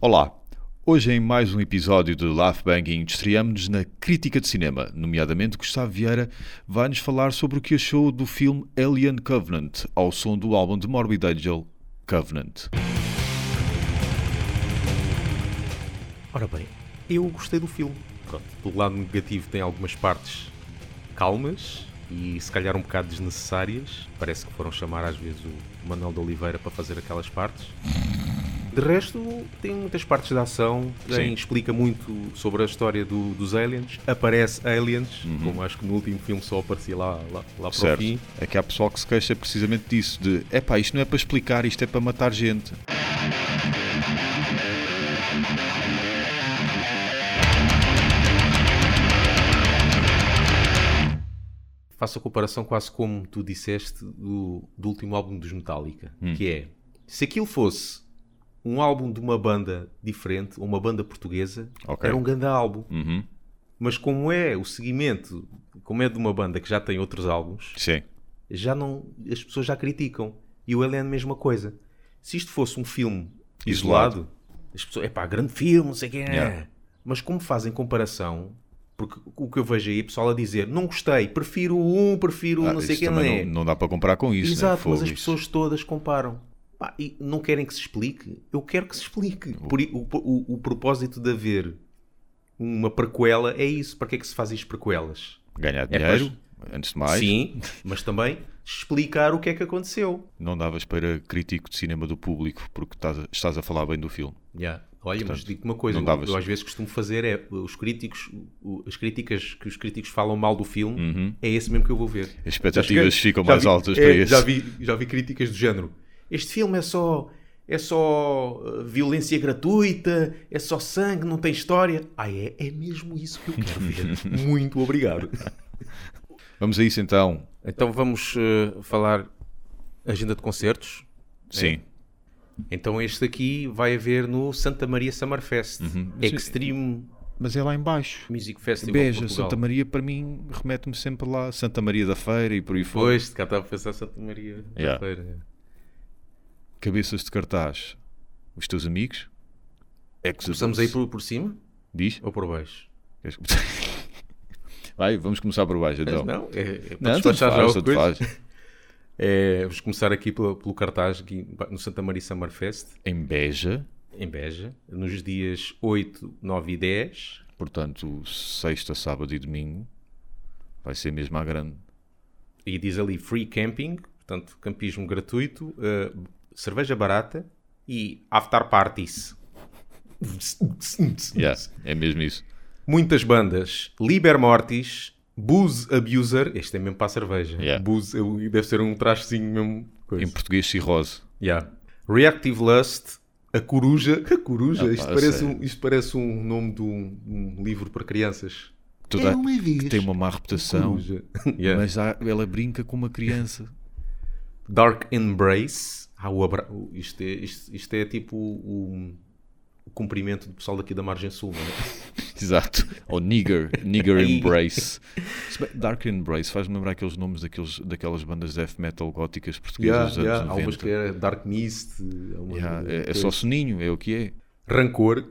Olá! Hoje, em mais um episódio de Laugh Banging, estreamos-nos na crítica de cinema, nomeadamente Gustavo Vieira vai-nos falar sobre o que achou do filme Alien Covenant, ao som do álbum de Morbid Angel, Covenant. Ora bem, eu gostei do filme. Pronto, do lado negativo tem algumas partes calmas e se calhar um bocado desnecessárias. Parece que foram chamar às vezes o Manuel de Oliveira para fazer aquelas partes. De resto, tem muitas partes de ação, tem, explica muito sobre a história do- dos aliens. Aparece aliens, como acho que no último filme só aparecia lá, lá, lá para o fim. É que há pessoal que se queixa precisamente disso, de epá, isto não é para explicar, isto é para matar gente. Faço a comparação quase como tu disseste do, do último álbum dos Metallica, Hum. que é, se aquilo fosse um álbum de uma banda diferente, uma banda portuguesa, Ok. era um grande álbum. Uhum. Mas como é o seguimento, como é de uma banda que já tem outros álbuns, Sim. já não, as pessoas já criticam. E o Alien é a mesma coisa. Se isto fosse um filme Isolado. isolado, as pessoas, é pá, grande filme, não sei o que é. Yeah. Mas como fazem comparação, porque o que eu vejo aí, pessoal a dizer, não gostei, prefiro o um, prefiro Ah, não sei o isso que, não também é. não, não dá para comparar com isso, né? Exato, mas Fogo, as pessoas todas comparam. Pá, e não querem que se explique? Eu quero que se explique. Por o, o, o propósito de haver uma prequela é isso. Para que é que se fazem as prequelas? Ganhar É, dinheiro, antes de mais. Sim, mas também explicar o que é que aconteceu. Não davas para crítico de cinema do público porque estás a, falar bem do filme. Yeah. Olha, mas Portanto, digo-te uma coisa, eu, eu às vezes costumo fazer é os críticos, as críticas que os críticos falam mal do filme, é esse mesmo que eu vou ver. As Uhum. expectativas ficam mais vi- altas é, para esse. Já vi, já vi críticas do género. Este filme é só é só uh, violência gratuita, é só sangue, não tem história. Ah, é, é mesmo isso que eu quero ver. Muito obrigado. Vamos a isso então. Então vamos uh, falar agenda de concertos. Sim. Então este aqui vai haver no Santa Maria Summerfest. Uhum. Extreme Mas é lá em baixo. Music Festival. Beja, Portugal. Santa Maria, para mim, remete-me sempre lá. Santa Maria da Feira e por aí fora. Pois, cá estava a pensar Santa Maria da Yeah. Feira. Cabeças de cartaz. Os teus amigos? Começamos aí por, por cima Diz? ou por baixo? Vai, vamos começar por baixo então. Não, é, é Não, já faz, o tanto coisa. faz. É, vamos começar aqui pelo, pelo cartaz aqui no Santa Maria Summerfest, Em Beja, em Beja, nos dias 8, 9 e 10. portanto, sexta, sábado e domingo. Vai ser mesmo à grande. E diz ali free camping, portanto, campismo gratuito, eh, cerveja barata e after parties. Yeah, é mesmo isso. Muitas bandas. Liber Mortis, Booze Abuser. Este é mesmo para a cerveja. Yeah. Booze, eu- deve ser um trajezinho mesmo. Coisa. Em português, cirrose. Yeah. Reactive Lust, A Coruja. A Coruja? Ah, isto, pá, parece um, isto parece um nome de um, um livro para crianças. Toda, É uma vez. que tem uma má reputação. Yeah. mas há- ela brinca com uma criança. Dark Embrace. Ah, o abra... isto, é, isto, isto é tipo o, o cumprimento do pessoal daqui da margem sul, não é? Exato. Ou Nigger, Nigger. Embrace. Dark Embrace faz-me lembrar aqueles nomes daqueles, daquelas bandas de death metal góticas portuguesas dos anos Há umas 90. que é Dark Mist. Yeah, é, é só soninho, é o que é. Rancor.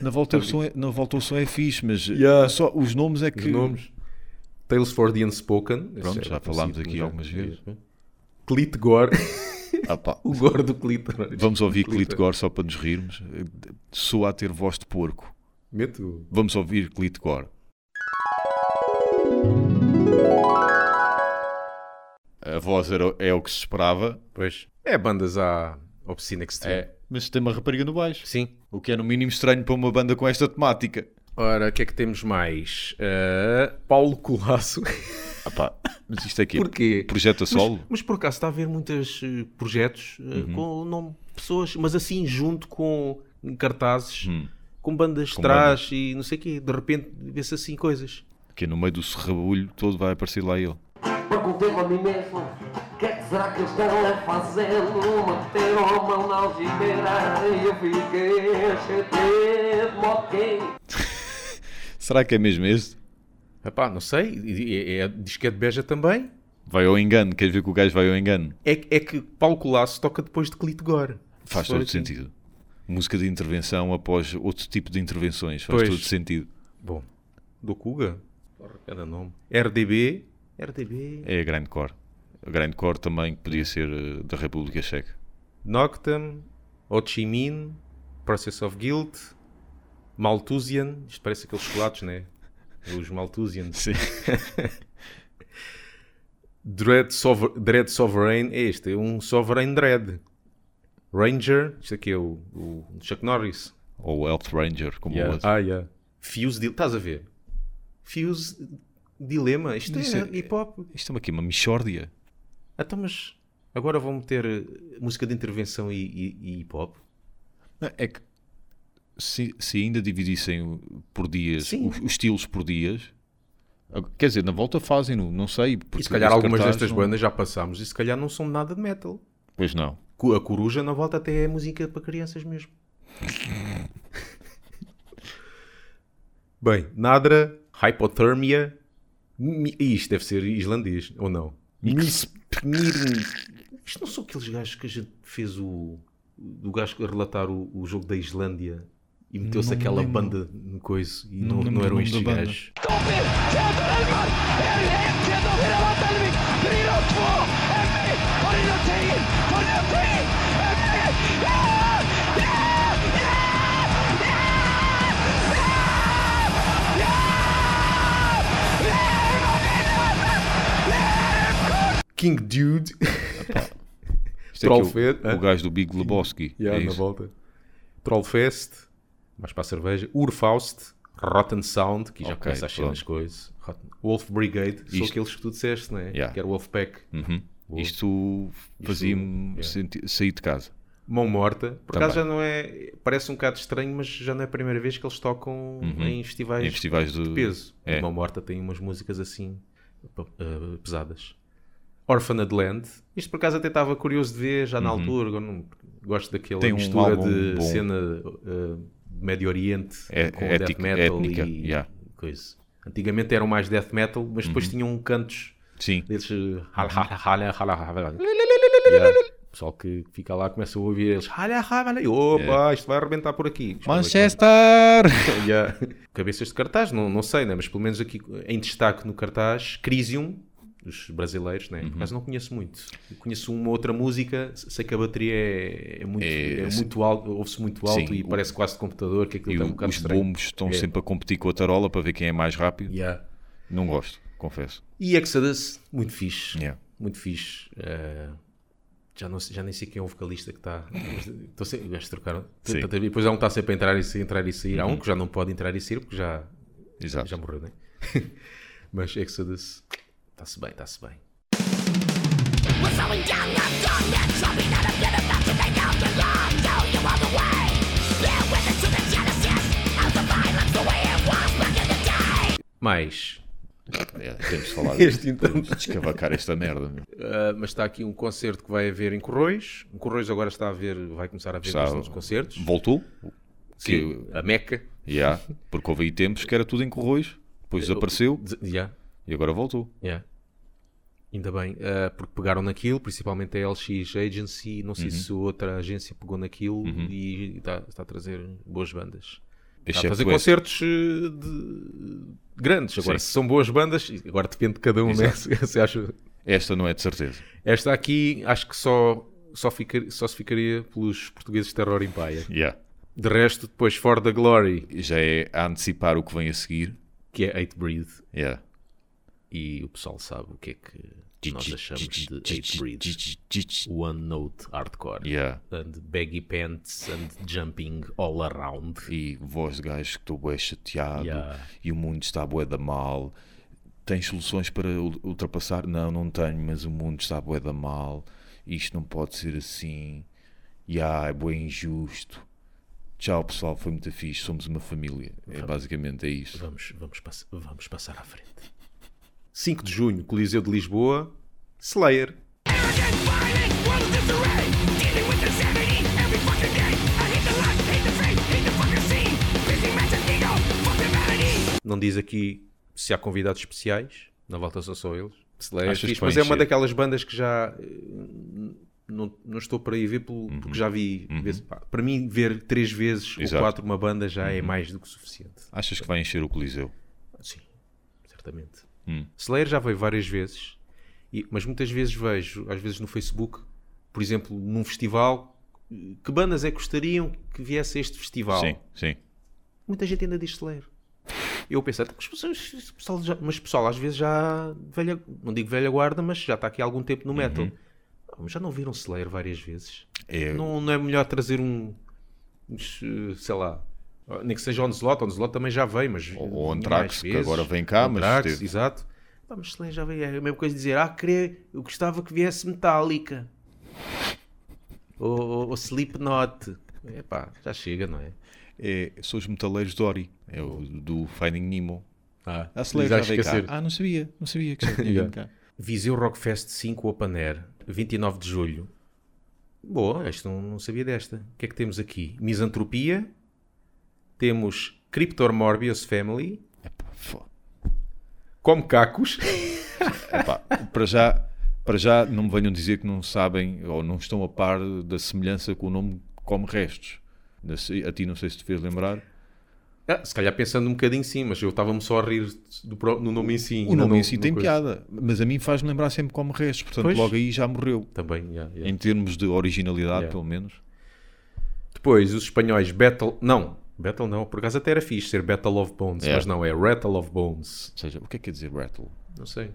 Na volta, o som é, na volta o som é fixe, mas Yeah. só os nomes é que. Os nomes. Tales for the Unspoken. Pronto, é já falámos aqui já. algumas vezes. Clit Gore. Ah, o Gore do Clitor. Vamos ouvir Clito Gore só para nos rirmos. Soa a ter voz de porco. Meto. Vamos ouvir Clito Gore. A voz era, é o que se esperava. Pois. É bandas à Obscene Extreme. É, mas tem uma rapariga no baixo. Sim. O que é no mínimo estranho para uma banda com esta temática. Ora, o que é que temos mais? Uh, Paulo Colasso. Ah, pá, mas isto aqui Porquê? Projeto a solo? Mas, mas por acaso está a haver muitos eh, projetos eh, Uhum. com o nome de pessoas, mas assim junto com cartazes, com bandas de Com trás e não sei o quê. De repente vê-se assim coisas. Que no meio do serrabulho todo vai aparecer lá ele. Perguntei-me a mim mesmo O que é que será que eles estão a fazer Meteram a mão na algibeira E eu fiquei cheio de moquém Será que é mesmo este? Epá, não sei. E- é- diz que é de Beja também. Vai ao engano, queres ver que o gajo vai ao engano? É, que- é que Paulo Colasso toca depois de Clito Gore. Faz todo assim. sentido. música de intervenção após outro tipo de intervenções. Faz Pois. todo sentido. Bom, do Kuga? Porra, cada nome. RDB. RDB. É a Grindcore. A Grindcore também podia ser eh, da República Checa. Noctem. Ho Chi Minh. Process of Guilt. Malthusian. Isto parece aqueles chocolates, né? Os Malthusians. Sim. Dread, Sover Dread Sovereign. É este, é um Sovereign Dread. Ranger. Isto aqui é o, o Chuck Norris. Ou Elf Ranger, como o outro. Ah, yeah. Fuse. Estás a ver? Fuse. Dilema. Isto Isso é, é- hip hop. Isto é aqui uma mixórdia. Então, mas agora vão meter eh, música de intervenção e, e- e hip hop? Não, É que se, se ainda dividissem por dias, Sim. os, os estilos por dias, quer dizer, na volta fazem, não, não sei. E porque se calhar algumas destas não- bandas já passámos e se calhar não são nada de metal. Pois não. A Coruja na volta até é música para crianças mesmo. Bem, Nadra, Hypothermia. Mi- Isto deve ser islandês, ou não? Isto não são aqueles gajos que a gente fez o. Do gajo a relatar o, o jogo da Islândia e meteu-se aquela lembro. banda no coisa e Não não, não eram estes gajos. King Dude. Isto é que é o, o gajo do Big Lebowski. Yeah, é na isso. volta. Trollfest, mais para a cerveja. Urfaust, Rotten Sound, que já Ok, começa a pronto. as coisas. Wolf Brigade, são Isto- aqueles que tu disseste, né? Yeah. Que era o Wolfpack. Uhum. Boa. Isto fazia-me yeah. sair de casa. Mão Morta. Por Também. acaso já não é. Parece um bocado estranho, mas já não é a primeira vez que eles tocam em festivais, Uhum. Em festivais de, de peso. É. Mão Morta tem umas músicas assim eh, pesadas. Orphaned Land. Isto por acaso até estava curioso de ver já na altura. agora não- gosto daquela Uhum. Tem um mistura álbum de bom. cena eh, Médio Oriente É- com ética- death metal étnica, e yeah. coisa. Antigamente eram mais death metal, mas depois Uhum. tinham cantos Sim. desses. Yeah. O pessoal que fica lá começa a ouvir eles. Opa, isto vai arrebentar por aqui. Manchester! Yeah. Cabeças de cartaz, não, não sei, né? mas pelo menos aqui em destaque no cartaz, Crisium, dos brasileiros, né? Uhum. mas não conheço muito. Eu conheço uma outra música, sei que a bateria é, é muito, É, é muito alto, ouve-se muito alto Sim, e o- parece quase de computador, que aquilo E um os estranho. bombos estão É. sempre a competir com a tarola para ver quem é mais rápido. Yeah. Não gosto, confesso. E Exodus, muito fixe. Yeah. Muito fixe. Eh, já, não, já nem sei quem é o vocalista que está. Estou sempre, os trocaram. Sim. Uhum. Tanta- Depois há um que está sempre a entrar e sair, entrar e sair. Há um que já não pode entrar e sair porque já, já morreu, né? Mas Exodus está-se bem, está-se bem. Mais. É, temos de falar Este então. de escavacar esta merda. Uh, mas está aqui um concerto que vai haver em Corroios. O Corroios agora está a ver, vai começar a ver Está- bastantes concertos. Voltou? Sim, a Meca. Yeah, porque houve aí tempos que era tudo em Corroios, depois desapareceu De- yeah, e agora voltou. yeah. Ainda bem, uh, porque pegaram naquilo, principalmente a LX Agency. Não sei Uhum. se outra agência pegou naquilo e está, está a trazer boas bandas. Está a fazer concertos uh, de- grandes. Agora, Sim. se são boas bandas, agora depende de cada um, né? Se, acha- Esta não é de certeza. Esta aqui, acho que só, só, fica, só se ficaria pelos portugueses Terror Empire. Yeah. De resto, depois For the Glory, Já é a antecipar o que vem a seguir. que é Hate Breed. Yeah. E o pessoal sabe o que é que nós achamos de Hate Breed. One Note Hardcore. Yeah. And baggy pants and jumping all around. E voz de gajo que estou bué chateado Yeah. e o mundo está bué da mal. Tens soluções para ul- ultrapassar? Não, não tenho, mas o mundo está bué da mal. Isto não pode ser assim. Yeah, é bué injusto. Tchau pessoal, foi muito fixe, somos uma família. É, basicamente é isso. Vamos, vamos, pass- vamos passar à frente. 5 de junho, Coliseu de Lisboa, Slayer. Não diz aqui se há convidados especiais, na volta são só eles. Slayer é Achas fixe, mas é uma daquelas bandas que já eh, não, não estou para ir ver pelo- porque já vi. vezes- pá, para mim, ver três vezes Exato. ou quatro uma banda já é mais do que suficiente. Achas que vai encher o Coliseu? Sim, certamente. Hum. Slayer já veio várias vezes, e- mas muitas vezes vejo, às vezes no Facebook, por exemplo, num festival, que bandas é que gostariam que viesse a este festival? Sim, sim. Muita gente ainda diz Slayer. Eu pensei, "Então, mas, pessoas- pessoal, já- mas pessoal, às vezes já velha, não digo velha guarda, mas já está aqui há algum tempo no metal. Ah, mas Já não viram Slayer várias vezes? Uhum. É, Não, não é melhor trazer um, sei lá, nem que seja Onslaught, Onslaught também já veio, mas Ou- ou que agora vem cá, mas esteve. exato. Pá, mas Slayer já veio, é a mesma coisa de dizer, ah, queria, eu gostava que viesse Metallica. Ou, ou, ou Slipknot. É pá, já chega, não é? é, são os metaleiros Dory, é o do Finding Nemo. Ah, A Slayer já veio cá. Ah, não sabia, não sabia que já tinha cá. Viseu Rockfest 5 Open Air, 29 de julho. Boa, esta não, não sabia desta. O que é que temos aqui? Misantropia. Temos Cryptor Morbius Family. Epá, Como Cacos. Epá, para já, para já não me venham dizer que não sabem ou não estão a par da semelhança com o nome Come Restos. A ti não sei se te fez lembrar. Ah, se calhar pensando um bocadinho sim, mas eu estava-me só a rir do, no nome em si. O nome em si tem coisa. piada, mas a mim faz-me lembrar sempre Come Restos, portanto Pois. logo aí já morreu. Também, yeah, yeah. Em termos de originalidade, Yeah. pelo menos. Depois, os espanhóis Battle... Não, Battle não. Por acaso até era fixe ser Battle of Bones, É. mas não, é Rattle of Bones. Ou seja, o que é que quer dizer Rattle? Não sei.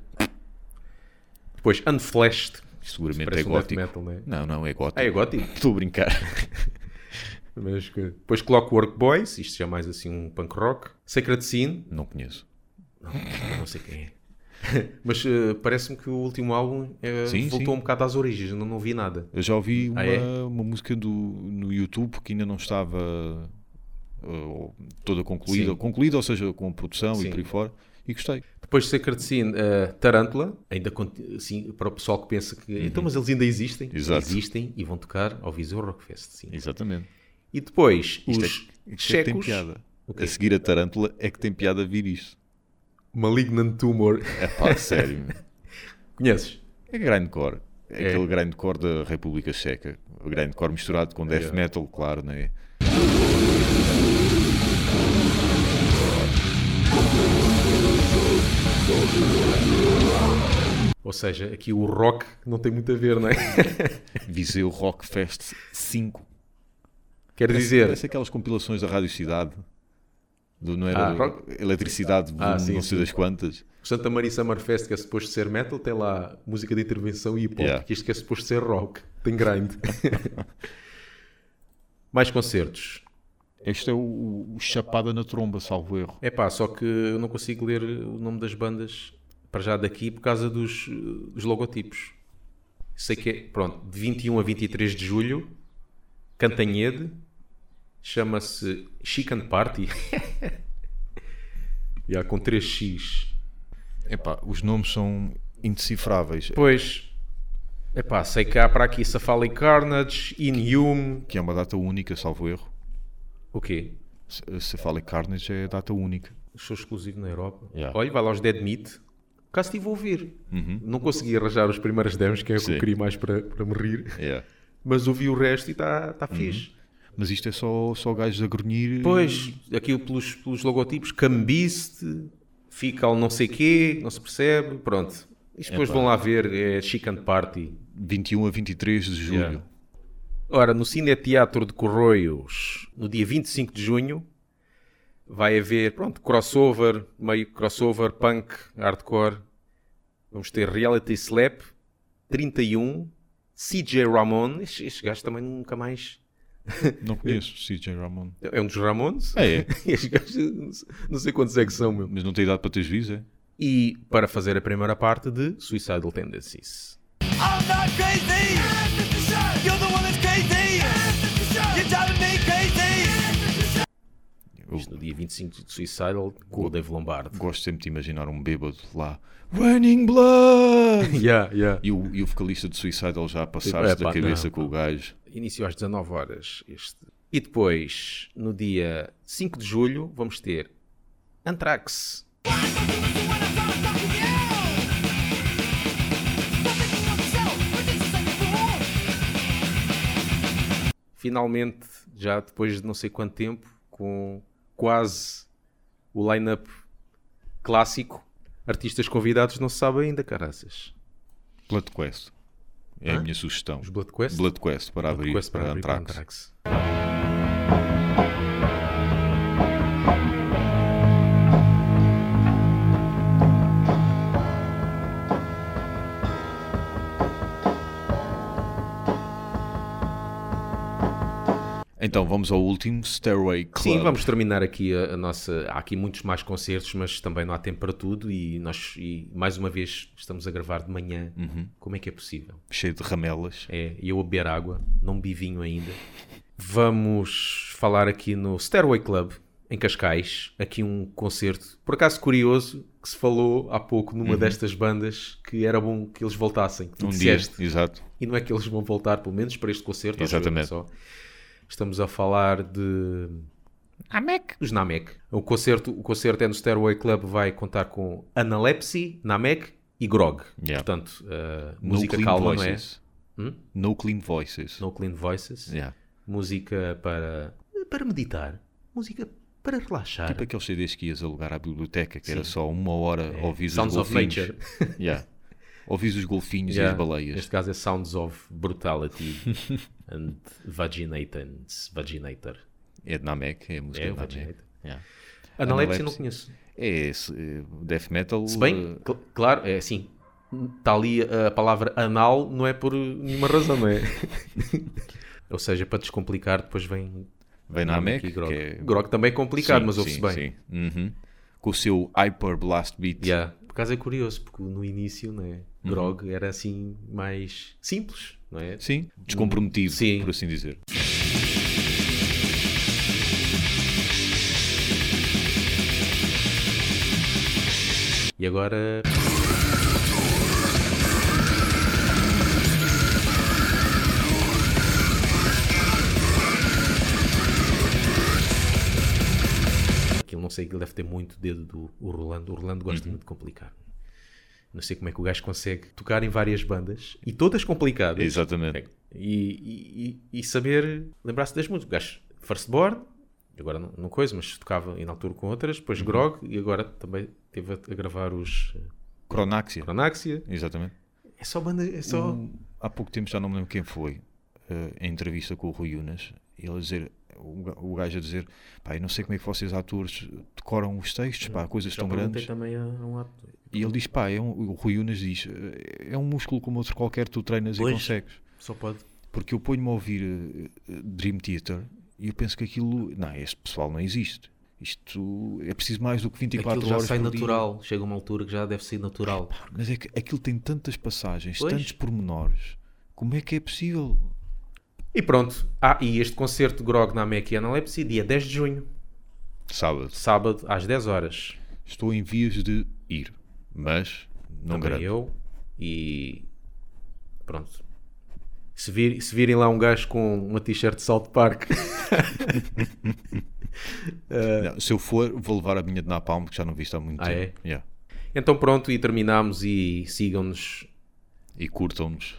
Depois, Unflashed. Seguramente é um gótico. metal, não é? Não, não, é gótico. Ah, é gótico? Estou a brincar. Mas que- Depois Clockwork Boys, isto já é mais assim um punk rock. Sacred Scene, Não conheço. eu não sei quem é. Mas eh, parece-me que o último álbum eh, Sim, voltou sim. um bocado às origens, não, não vi nada. Eu já ouvi uma, Ah, é? uma música do, no YouTube que ainda não estava uh, toda concluída, Sim. concluída, ou seja, com produção Sim. e por aí fora, e gostei. Depois Sacred Scene, eh, Tarantula, ainda assim, para o pessoal que pensa que então, mas eles ainda existem. Uhum. Exato. Existem e vão tocar ao Viseu Rockfest, sim. Exatamente. E depois Isto é- os é que tem checos, piada. O quê? A seguir a Tarântula é que tem piada vir isto. Malignant Tumor. É pá, sério. Conheces? É grindcore. É, É. aquele grindcore da República Checa. O grindcore misturado com death É. metal, claro, não é? Ou seja, aqui o rock não tem muito a ver, não é? Viseu Rock Fest 5. Quer dizer, Parece aquelas compilações da Rádio Cidade. Do, não era Ah, eletricidade, Ah, volume sim, não sei das quantas. o Santa Maria Summer Fest, que é suposto ser metal, tem lá música de intervenção e hip hop, Yeah. que isto que é suposto ser rock, tem grind. Mais concertos. Este é o, o Chapada na Tromba, salvo erro. É pá, só que eu não consigo ler o nome das bandas para já daqui por causa dos, dos logotipos. Sei que é, pronto, de 21 a 23 de julho, Cantanhede, chama-se Chicken Party. Já com 3x. Epá, os nomes são indecifráveis. Pois, é pá, sei que há para aqui Safali Carnage, Inhume, Que é uma data única, salvo erro. O quê? Se, se fala em Carnage é data única. Show exclusivo na Europa. Yeah. Olha, vai lá os Dead Meat. Cá estive a ouvir. Não consegui arranjar os primeiros demos, que é o que eu queria mais para, para me rir. É. Mas ouvi o resto e está tá fixe. Mas isto é só, só gajos a grunhir. Pois, aquilo pelos, pelos logotipos, Cambiste, Fical não sei quê, não se percebe, pronto. Isto depois vão lá ver, é Chicken Party. 21 a 23 de julho. Yeah. Ora, no Cine Teatro de Corroios, no dia 25 de junho, vai haver, pronto, crossover, meio crossover, punk, hardcore. Vamos ter Reality Slap, 31, CJ Ramon. Este, este gajo também nunca mais... Não conheço CJ Ramon. É um dos Ramones? É, é. Este gajo, não sei quantos é que são, meu. Mas não tem idade para ter juízo, é? E para fazer a primeira parte de Suicidal Tendencies. I'm not crazy. Isto no dia 25 de Suicidal com o Dave Lombardo. gosto sempre de imaginar um bêbado lá. Raining Blood! Yeah, yeah. E o, e o vocalista de Suicidal já a passar-se Epá, da cabeça não. com o gajo. Início às 19 horas. Este. E depois, no dia 5 de julho, vamos ter Anthrax. finalmente, já depois de não sei quanto tempo, com quase o line-up clássico, artistas convidados não se sabe ainda, caraças. Blood Quest. É a Hã? minha sugestão. Os Blood Quest? Blood Quest para Blood abrir Quest para, abrir Anthrax. Anthrax. Então vamos ao último, Stairway Club. Sim, vamos terminar aqui a, a nossa. Há aqui muitos mais concertos, mas também não há tempo para tudo. E nós, e mais uma vez, estamos a gravar de manhã. Uhum. Como é que é possível? Cheio de ramelas. É, e eu a beber água, não bebi vinho ainda. Vamos falar aqui no Stairway Club, em Cascais. Aqui um concerto, por acaso curioso, que se falou há pouco numa destas bandas que era bom que eles voltassem. Que tu Um dia, disseste. exato. E não é que eles vão voltar, pelo menos para este concerto. Exatamente. Só. Estamos a falar de. Namek. Os Namek. O concerto, o concerto é no Stairway Club, vai contar com Analepsy, Namek e Grog. Yeah. Portanto, uh, No música Clean calma, Voices. não é? Hum? No Clean Voices. No Clean Voices. Yeah. Música para, para meditar. Música para relaxar. Tipo aqueles CDs que ias alugar à biblioteca, que era Sim. só uma hora É, ouvir os Sounds of golfinhos. Nature. Yeah. Ouvir os golfinhos Yeah. e as baleias. Neste caso é Sounds of Brutality and Vaginatans. Vaginator. É de Namek, é a música É, de Namek. Vaginator. Yeah. Analepsy não Analepsy. conheço. É esse, eh, death metal. Se bem, eh, cl- claro, é assim. Está ali a palavra anal, não é por nenhuma razão, não é? Ou seja, para descomplicar, depois vem. Vem Namek, e Grog. que é- Grog também é complicado, sim, mas ouve-se bem. sim. Uhum. Com o seu Hyper Blast Beat. Yeah. Por acaso é curioso, porque no início, né, Uhum. Grog era assim mais simples, não é? Sim, descomprometido, Sim. por assim dizer. E agora. Aquilo não sei, aquilo deve ter muito dedo do o Rolando. O Rolando Uhum. gosta muito de complicar. Não sei como é que o gajo consegue tocar em várias bandas e todas complicadas. Exatamente. E, e- e- saber lembrar-se das músicas. O gajo, Firstborn, agora não, não coisa, mas tocava e na altura com outras, depois Uhum. Grog e agora também teve a, a gravar os eh, Cronáxia. Cronáxia. Exatamente. É só banda, é só. Um, há pouco tempo, já não me lembro quem foi, eh, em entrevista com o Rui Unas, ele a dizer, o, ga- o gajo a dizer, pá, eu não sei como é que vocês atores decoram os textos, pá, coisas Já tão grandes. também a, a um ator. E ele diz, pá, é um, o Rui Unas diz, "Eh, é um músculo como outro qualquer, tu treinas Pois. e consegues. Só pode. Porque eu ponho-me a ouvir eh, Dream Theater e eu penso que aquilo, não, este pessoal não existe. Isto é preciso mais do que 24 Aquilo já horas sai por dia. natural. Chega uma altura que já deve ser natural. Mas é que aquilo tem tantas passagens, Pois. tantos pormenores. Como é que é possível? E pronto. Ah, e este concerto de Grog na MEC e Analepsy, dia 10 de junho, Sábado. sábado, às 10 horas. Estou em vias de ir, mas não Também garanto. eu. E pronto. Se, vir- se virem lá um gajo com uma t-shirt de South Park, Não, se eu for, vou levar a minha de Napalm, que já não viste há muito Ah, tempo. Yeah. então pronto, e terminamos e sigam-nos. E curtam-nos.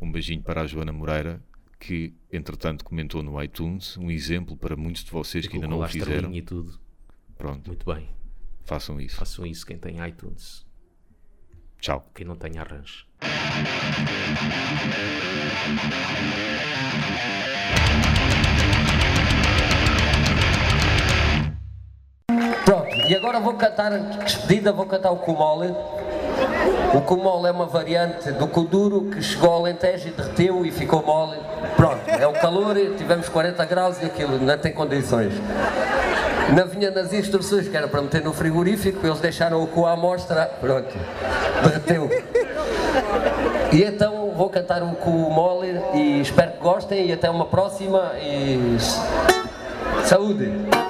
Um beijinho para a Joana Moreira, que entretanto comentou no iTunes um exemplo para muitos de vocês que ainda não o fizeram. e tudo. Pronto, Muito bem. façam isso. Façam isso quem tem iTunes. Tchau. Quem não tem arranjo. Pronto, e agora vou cantar, despedida, vou cantar o Kumole. O Kumole é uma variante do Kuduro que chegou ao Alentejo e derreteu e ficou mole. Pronto, é o calor, tivemos 40 graus e aquilo não tem condições. Não vinha nas instruções que era para meter no frigorífico, eles deixaram o cu à amostra, pronto, derreteu. E então vou cantar o cu mole e espero que gostem e até uma próxima e saúde!